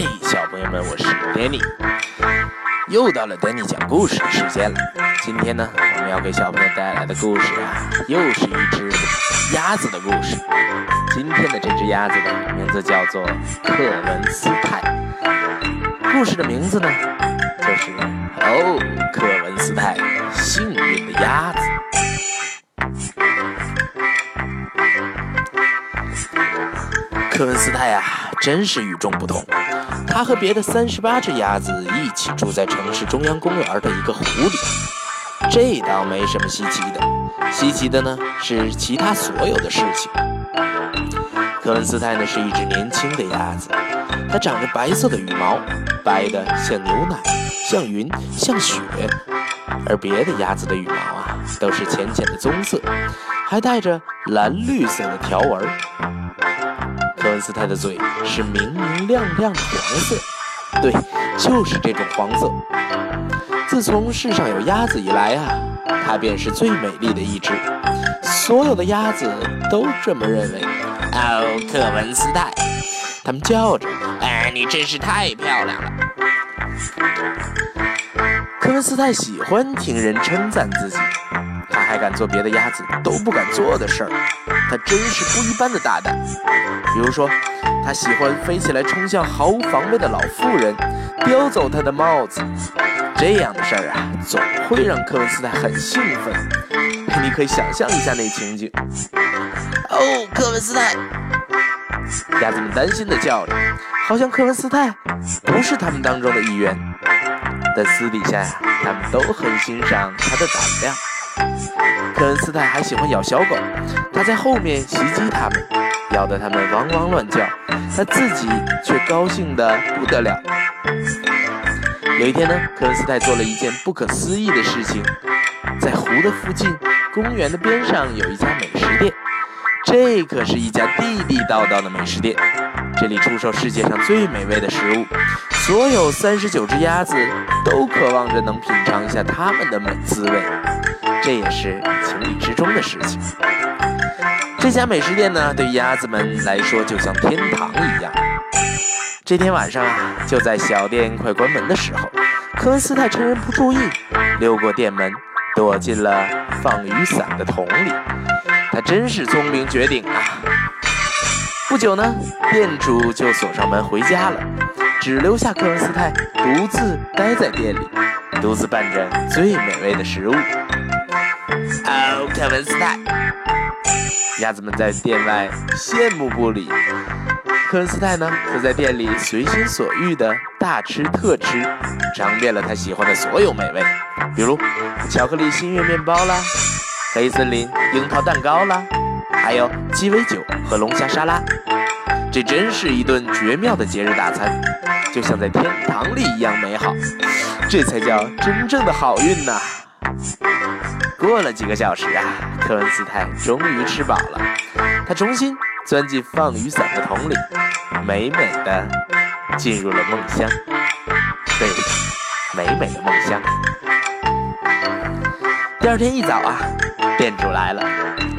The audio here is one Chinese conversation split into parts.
嗨，小朋友们，我是 Danny，又到了 Danny 讲故事的时间了。今天呢，我们要给小朋友带来的故事啊，又是一只鸭子的故事。今天的这只鸭子呢，名字叫做克文斯泰。故事的名字呢，就是哦，克文斯泰，幸运的鸭子。克文斯泰啊，真是与众不同。他和别的三十八只鸭子一起住在城市中央公园的一个湖里，这倒没什么稀奇的。稀奇的呢是其他所有的事情。克文斯泰呢是一只年轻的鸭子，它长着白色的羽毛，白的像牛奶，像云，像雪。而别的鸭子的羽毛啊都是浅浅的棕色，还带着蓝绿色的条纹。科文斯泰的嘴是明明亮亮的黄色，对，就是这种黄色。自从世上有鸭子以来啊，它便是最美丽的一只。所有的鸭子都这么认为。哦，科文斯泰，他们叫着：“哎，你真是太漂亮了。”科文斯泰喜欢听人称赞自己，他还敢做别的鸭子都不敢做的事儿。他真是不一般的大胆。比如说，他喜欢飞起来冲向毫无防备的老妇人，叼走她的帽子。这样的事儿啊，总会让科文斯泰很兴奋。你可以想象一下那情景。哦，科文斯泰！鸭子们担心地叫着，好像科文斯泰不是他们当中的一员。但私底下呀，他们都很欣赏他的胆量。科恩斯泰还喜欢咬小狗，他在后面袭击他们。咬得他们汪汪乱叫，他自己却高兴得不得了。有一天呢，科恩斯泰做了一件不可思议的事情，在湖的附近，公园的边上有一家美食店，这可是一家地地道道的美食店，这里出售世界上最美味的食物，所有三十九只鸭子都渴望着能品尝一下它们的美滋味，这也是情理之中的事情。这家美食店呢，对鸭子们来说就像天堂一样。这天晚上啊，就在小店快关门的时候，科恩斯泰趁人不注意，溜过店门，躲进了放雨伞的桶里。他真是聪明绝顶啊！不久呢，店主就锁上门回家了，只留下科恩斯泰独自待在店里，独自拌着最美味的食物。哦，科文斯泰。鸭子们在店外羡慕不已，科恩斯泰呢，则在店里随心所欲地大吃特吃，尝遍了他喜欢的所有美味，比如巧克力心月面包啦，黑森林樱桃蛋糕啦，还有鸡尾酒和龙虾沙拉。这真是一顿绝妙的节日大餐，就像在天堂里一样美好。这才叫真正的好运呐！过了几个小时啊，科恩斯泰终于吃饱了，他重新钻进放雨伞的桶里，美美的进入了梦乡。对，美美的梦乡。第二天一早啊，店主来了，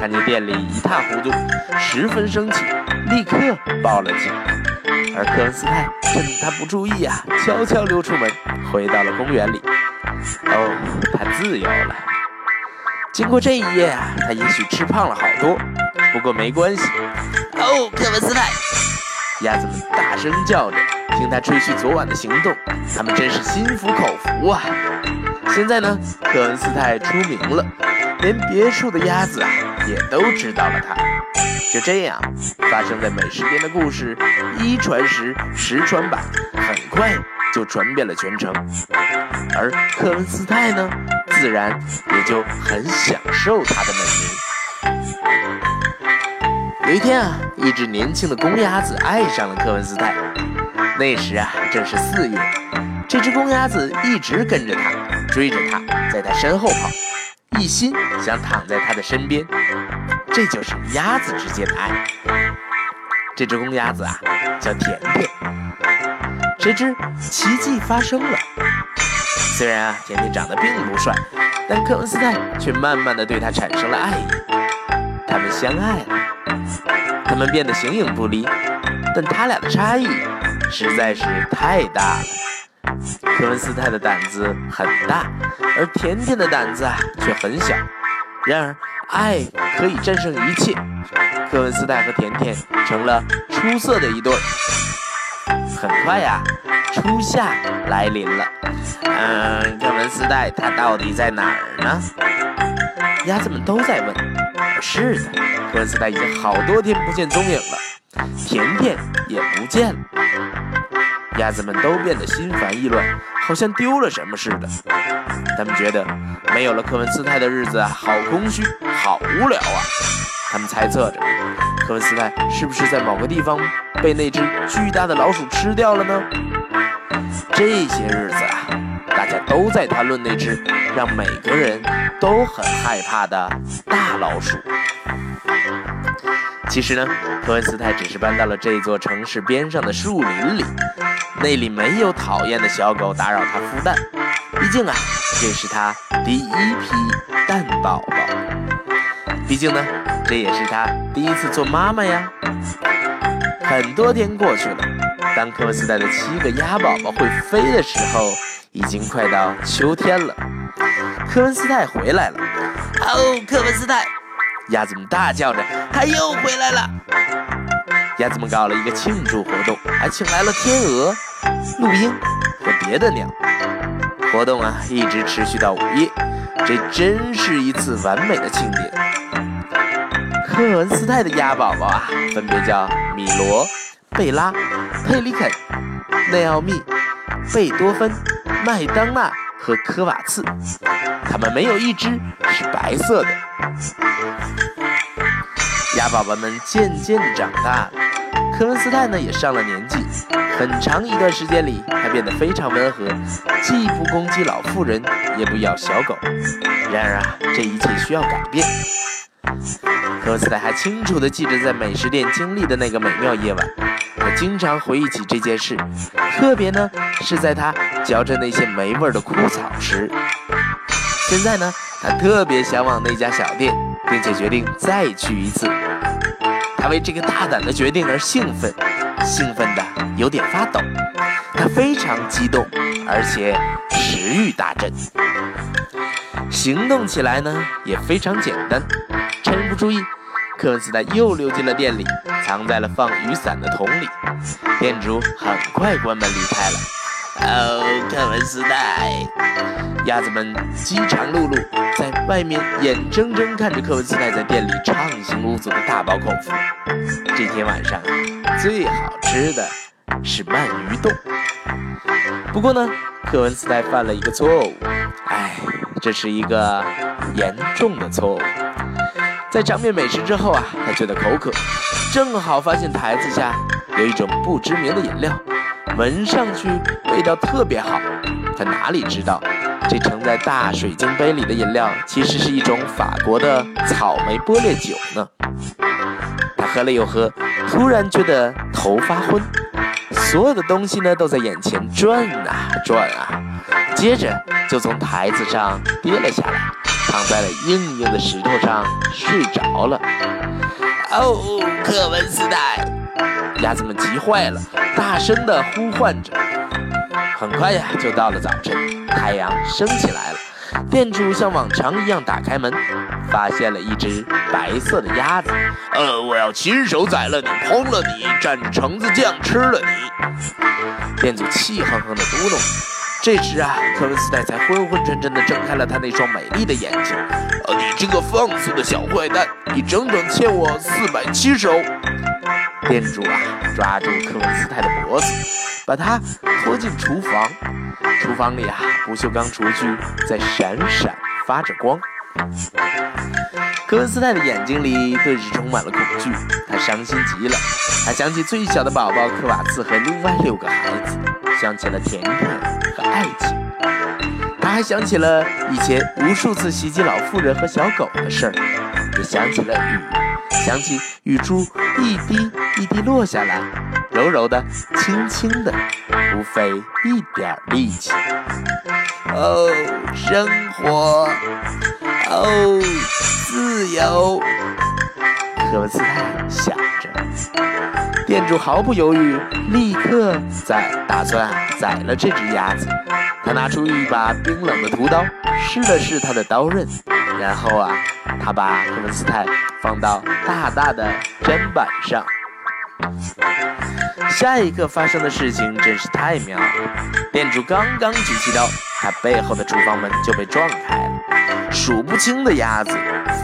看见店里一塌糊涂，十分生气，立刻报了警。而科恩斯泰趁他不注意啊，悄悄溜出门，回到了公园里。哦，他自由了。经过这一夜啊，他也许吃胖了好多，不过没关系。哦，科恩斯泰，鸭子们大声叫着，听他吹嘘昨晚的行动，他们真是心服口服啊。现在呢，科恩斯泰出名了，连别处的鸭子啊也都知道了他。就这样，发生在美食店的故事一传十，十传百，很快就传遍了全城。而科文斯泰呢？自然也就很享受他的美名。有一天啊，一只年轻的公鸭子爱上了科文斯泰。那时啊，正是四月，这只公鸭子一直跟着他，追着他，在他身后跑，一心想躺在他的身边。这就是鸭子之间的爱。这只公鸭子啊，叫甜甜。谁知奇迹发生了。虽然啊，甜甜长得并不帅，但科文斯泰却慢慢的对他产生了爱意。他们相爱了，他们变得形影不离，但他俩的差异实在是太大了。科文斯泰的胆子很大，而甜甜的胆子啊却很小。然而，爱可以战胜一切。科文斯泰和甜甜成了出色的一对。很快呀，初夏来临了。嗯，科文斯泰他到底在哪儿呢？鸭子们都在问。是的，科文斯泰已经好多天不见踪影了，甜甜也不见了。鸭子们都变得心烦意乱，好像丢了什么似的。他们觉得没有了科文斯泰的日子，好空虚，好无聊啊。他们猜测着，科文斯泰是不是在某个地方被那只巨大的老鼠吃掉了呢？这些日子啊，大家都在谈论那只让每个人都很害怕的大老鼠。其实呢，科文斯泰只是搬到了这座城市边上的树林里，那里没有讨厌的小狗打扰它孵蛋。毕竟啊，这是它第一批蛋宝宝。毕竟呢，这也是它第一次做妈妈呀。很多天过去了，当科文斯泰的七个鸭宝宝会飞的时候，已经快到秋天了。科文斯泰回来了。哦，科文斯泰！鸭子们大叫着：“他又回来了！”鸭子们搞了一个庆祝活动，还请来了天鹅、陆鹰和别的鸟。活动啊，一直持续到午夜。这真是一次完美的庆典。科文斯泰的鸭宝宝啊，分别叫米罗、贝拉、佩里肯、内奥密、贝多芬、麦当娜和科瓦茨。它们没有一只是白色的。鸭宝宝们渐渐地长大了，科文斯泰呢也上了年纪。很长一段时间里，他变得非常温和，既不攻击老妇人，也不咬小狗。然而啊，这一切需要改变。科文斯泰还清楚地记着在美食店经历的那个美妙夜晚，他经常回忆起这件事，特别呢是在他嚼着那些没味的枯草时。现在呢，他特别向往那家小店，并且决定再去一次。他为这个大胆的决定而兴奋，兴奋的有点发抖。他非常激动，而且食欲大振。行动起来呢也非常简单。趁人不注意，科文斯泰又溜进了店里，藏在了放雨伞的桶里。店主很快关门离开了。哦，科文斯泰！鸭子们饥肠辘辘，在外面眼睁睁看着科文斯泰在店里畅行无阻的大饱口福。这天晚上最好吃的是鳗鱼冻。不过呢，科文斯泰犯了一个错误，哎，这是一个严重的错误。在尝遍美食之后啊，他觉得口渴，正好发现台子下有一种不知名的饮料，闻上去味道特别好。他哪里知道？这盛在大水晶杯里的饮料，其实是一种法国的草莓波列酒呢。他喝了又喝，突然觉得头发昏，所有的东西呢都在眼前转啊转啊，接着就从台子上跌了下来，躺在了硬硬的石头上睡着了。哦，克文斯泰！鸭子们急坏了，大声地呼唤着。很快呀，就到了早晨，太阳升起来了。店主像往常一样打开门，发现了一只白色的鸭子。呃，我要亲手宰了你，烹了你，蘸橙子酱吃了你。店主气哼哼地嘟囔。这时啊，科文斯泰才昏昏沉沉地睁开了他那双美丽的眼睛。呃，你这个放肆的小坏蛋，你整整欠我四百七十欧。店主啊，抓住科文斯泰的脖子。把他拖进厨房，厨房里啊，不锈钢厨具在闪闪发着光。科文斯泰的眼睛里顿时充满了恐惧，他伤心极了。他想起最小的宝宝科瓦茨和另外六个孩子，想起了甜甜和爱情。他还想起了以前无数次袭击老妇人和小狗的事儿，也想起了雨，想起雨珠一滴一滴落下来。柔柔的，轻轻的，不费一点力气。哦，生活，哦，自由。科文斯泰想着。店主毫不犹豫，立刻在打算宰了这只鸭子。他拿出一把冰冷的屠刀，试了试他的刀刃，然后啊，他把科文斯泰放到大大的砧板上。下一个发生的事情真是太妙了！店主刚刚举起刀，他背后的厨房门就被撞开了，数不清的鸭子，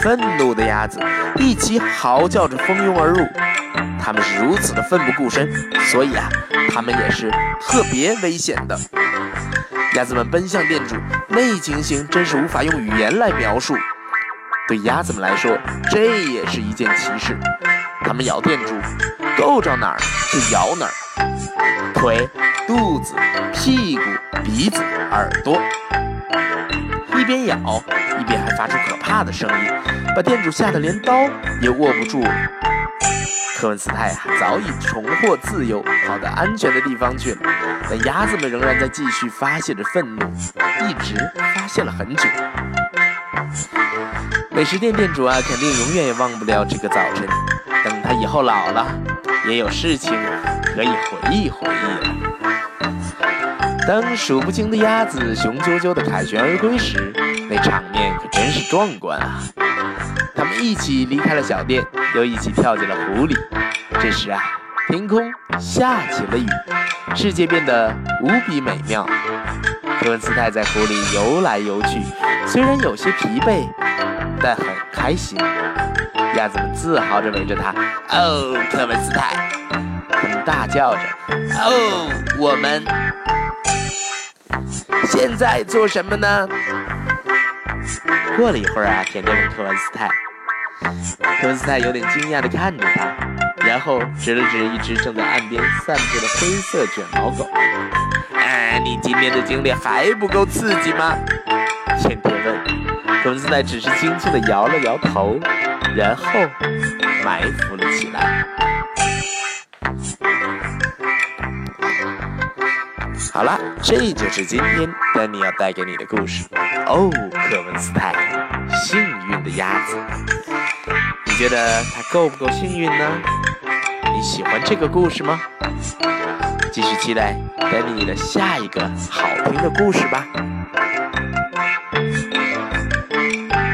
愤怒的鸭子，一起嚎叫着蜂拥而入。他们是如此的奋不顾身，所以啊，他们也是特别危险的。鸭子们奔向店主，那情形真是无法用语言来描述。对鸭子们来说，这也是一件奇事。它们咬店主，够着哪儿就咬哪儿，腿、肚子、屁股、鼻子、耳朵，一边咬一边还发出可怕的声音，把店主吓得连刀也握不住。科文斯泰啊早已重获自由，跑到安全的地方去了。但鸭子们仍然在继续发泄着愤怒，一直发泄了很久。美食店店主啊，肯定永远也忘不了这个早晨。等他以后老了，也有事情可以回忆回忆了。当数不清的鸭子雄赳赳地凯旋而归时，那场面可真是壮观啊！他们一起离开了小店，又一起跳进了湖里。这时啊，天空下起了雨，世界变得无比美妙。科文斯泰在湖里游来游去，虽然有些疲惫，但很开心。鸭子们自豪着围着他。哦，科文斯泰，他们大叫着。哦，我们现在做什么呢？过了一会儿啊，甜甜问科文斯泰。科文斯泰有点惊讶地看着他，然后指了指一只正在岸边散步的灰色卷毛狗。哎，你今天的经历还不够刺激吗？甜甜问。科文斯泰只是轻轻地摇了摇头，然后埋伏了起来。好了，这就是今天丹尼要带给你的故事。哦，科文斯泰，幸运的鸭子。你觉得它够不够幸运呢？你喜欢这个故事吗？继续期待丹尼的下一个好听的故事吧。